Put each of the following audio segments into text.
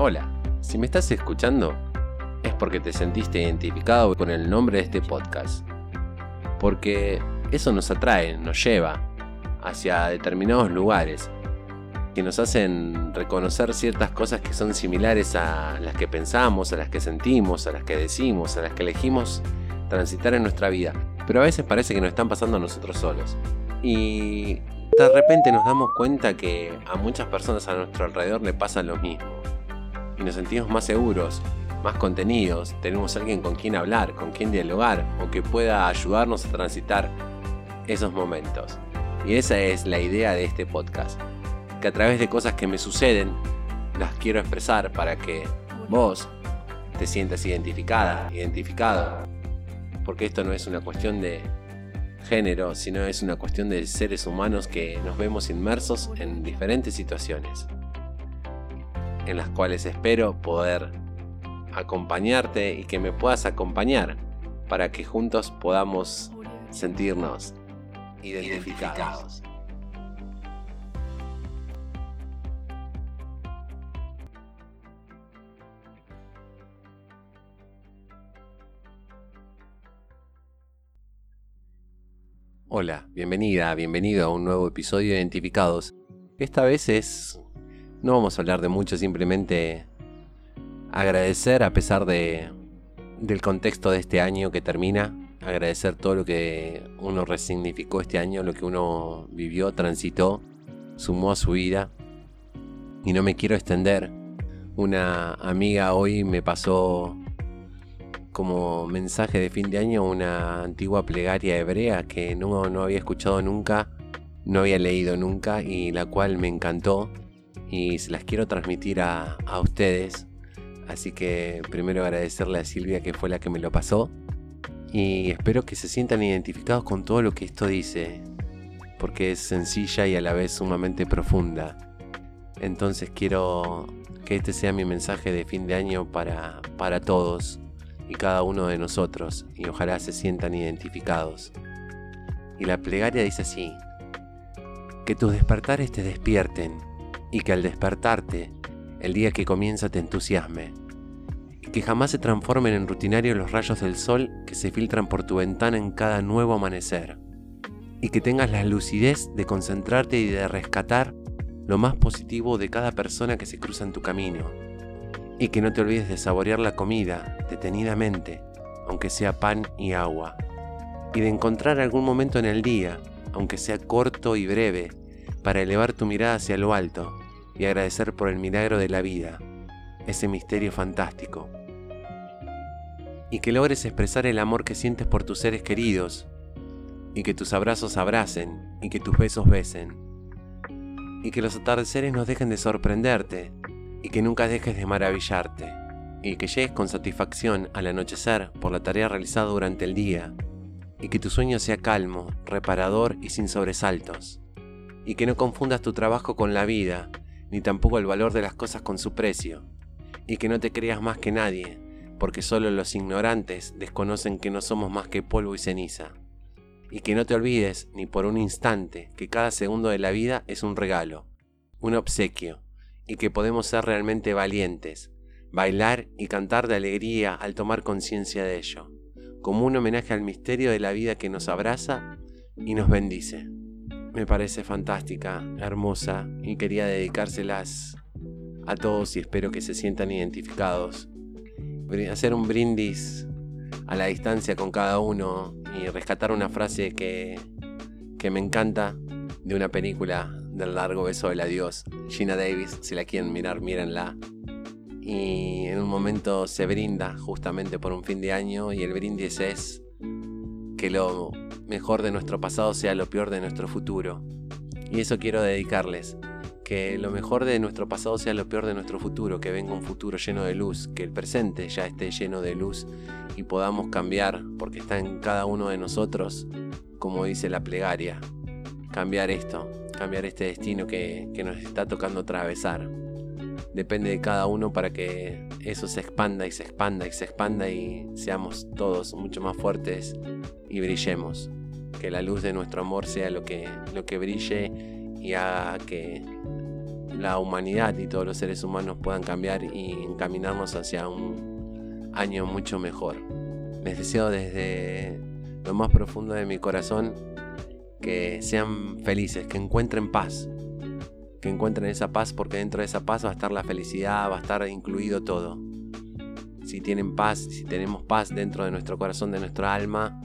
Hola, si me estás escuchando es porque te sentiste identificado con el nombre de este podcast. Porque eso nos atrae, nos lleva hacia determinados lugares que nos hacen reconocer ciertas cosas que son similares a las que pensamos, a las que sentimos, a las que decimos, a las que elegimos transitar en nuestra vida. Pero a veces parece que nos están pasando a nosotros solos. Y de repente nos damos cuenta que a muchas personas a nuestro alrededor le pasa lo mismo y nos sentimos más seguros, más contenidos, tenemos alguien con quien hablar, con quien dialogar o que pueda ayudarnos a transitar esos momentos. Y esa es la idea de este podcast, que a través de cosas que me suceden, las quiero expresar para que vos te sientas identificada, identificado. Porque esto no es una cuestión de género, sino es una cuestión de seres humanos que nos vemos inmersos en diferentes situaciones en las cuales espero poder acompañarte y que me puedas acompañar para que juntos podamos sentirnos identificados. Hola, bienvenida, bienvenido a un nuevo episodio de Identificados. Esta vez es no vamos a hablar de mucho, simplemente agradecer a pesar de, del contexto de este año que termina, agradecer todo lo que uno resignificó este año, lo que uno vivió, transitó, sumó a su vida. Y no me quiero extender. Una amiga hoy me pasó como mensaje de fin de año una antigua plegaria hebrea que no, no había escuchado nunca, no había leído nunca y la cual me encantó y se las quiero transmitir a, ustedes. Así que primero agradecerle a Silvia que fue la que me lo pasó. Y espero que se sientan identificados con todo lo que esto dice, porque es sencilla y a la vez sumamente profunda. Entonces quiero que este sea mi mensaje de fin de año para, para todos y cada uno de nosotros, y ojalá se sientan identificados. Y la plegaria dice así, que tus despertares te despierten y que al despertarte, el día que comienza te entusiasme, y que jamás se transformen en rutinario los rayos del sol que se filtran por tu ventana en cada nuevo amanecer, y que tengas la lucidez de concentrarte y de rescatar lo más positivo de cada persona que se cruza en tu camino, y que no te olvides de saborear la comida detenidamente, aunque sea pan y agua, y de encontrar algún momento en el día, aunque sea corto y breve, para elevar tu mirada hacia lo alto y agradecer por el milagro de la vida, ese misterio fantástico. Y que logres expresar el amor que sientes por tus seres queridos, y que tus abrazos abracen, y que tus besos besen, y que los atardeceres nos dejen de sorprenderte, y que nunca dejes de maravillarte, y que llegues con satisfacción al anochecer por la tarea realizada durante el día, y que tu sueño sea calmo, reparador y sin sobresaltos. Y que no confundas tu trabajo con la vida, ni tampoco el valor de las cosas con su precio, y que no te creas más que nadie, porque solo los ignorantes desconocen que no somos más que polvo y ceniza, y que no te olvides ni por un instante que cada segundo de la vida es un regalo, un obsequio, y que podemos ser realmente valientes, bailar y cantar de alegría al tomar conciencia de ello, como un homenaje al misterio de la vida que nos abraza y nos bendice me parece fantástica, hermosa y quería dedicárselas a todos y espero que se sientan identificados. Hacer un brindis a la distancia con cada uno y rescatar una frase que, que me encanta de una película del largo beso del adiós, Gina Davis, si la quieren mirar, mírenla. Y en un momento se brinda justamente por un fin de año y el brindis es que lo mejor de nuestro pasado sea lo peor de nuestro futuro. Y eso quiero dedicarles. Que lo mejor de nuestro pasado sea lo peor de nuestro futuro, que venga un futuro lleno de luz, que el presente ya esté lleno de luz y podamos cambiar, porque está en cada uno de nosotros, como dice la plegaria, cambiar esto, cambiar este destino que, que nos está tocando atravesar. Depende de cada uno para que eso se expanda y se expanda y se expanda y seamos todos mucho más fuertes y brillemos que la luz de nuestro amor sea lo que, lo que brille y haga que la humanidad y todos los seres humanos puedan cambiar y encaminarnos hacia un año mucho mejor. Les deseo desde lo más profundo de mi corazón que sean felices, que encuentren paz, que encuentren esa paz porque dentro de esa paz va a estar la felicidad, va a estar incluido todo. Si tienen paz, si tenemos paz dentro de nuestro corazón, de nuestra alma,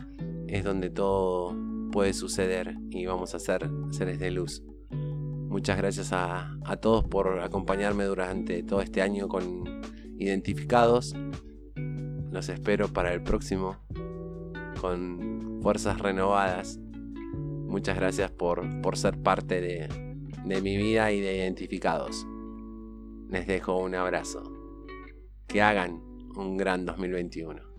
es donde todo puede suceder y vamos a ser seres de luz. Muchas gracias a, a todos por acompañarme durante todo este año con identificados. Los espero para el próximo con fuerzas renovadas. Muchas gracias por, por ser parte de, de mi vida y de identificados. Les dejo un abrazo. Que hagan un gran 2021.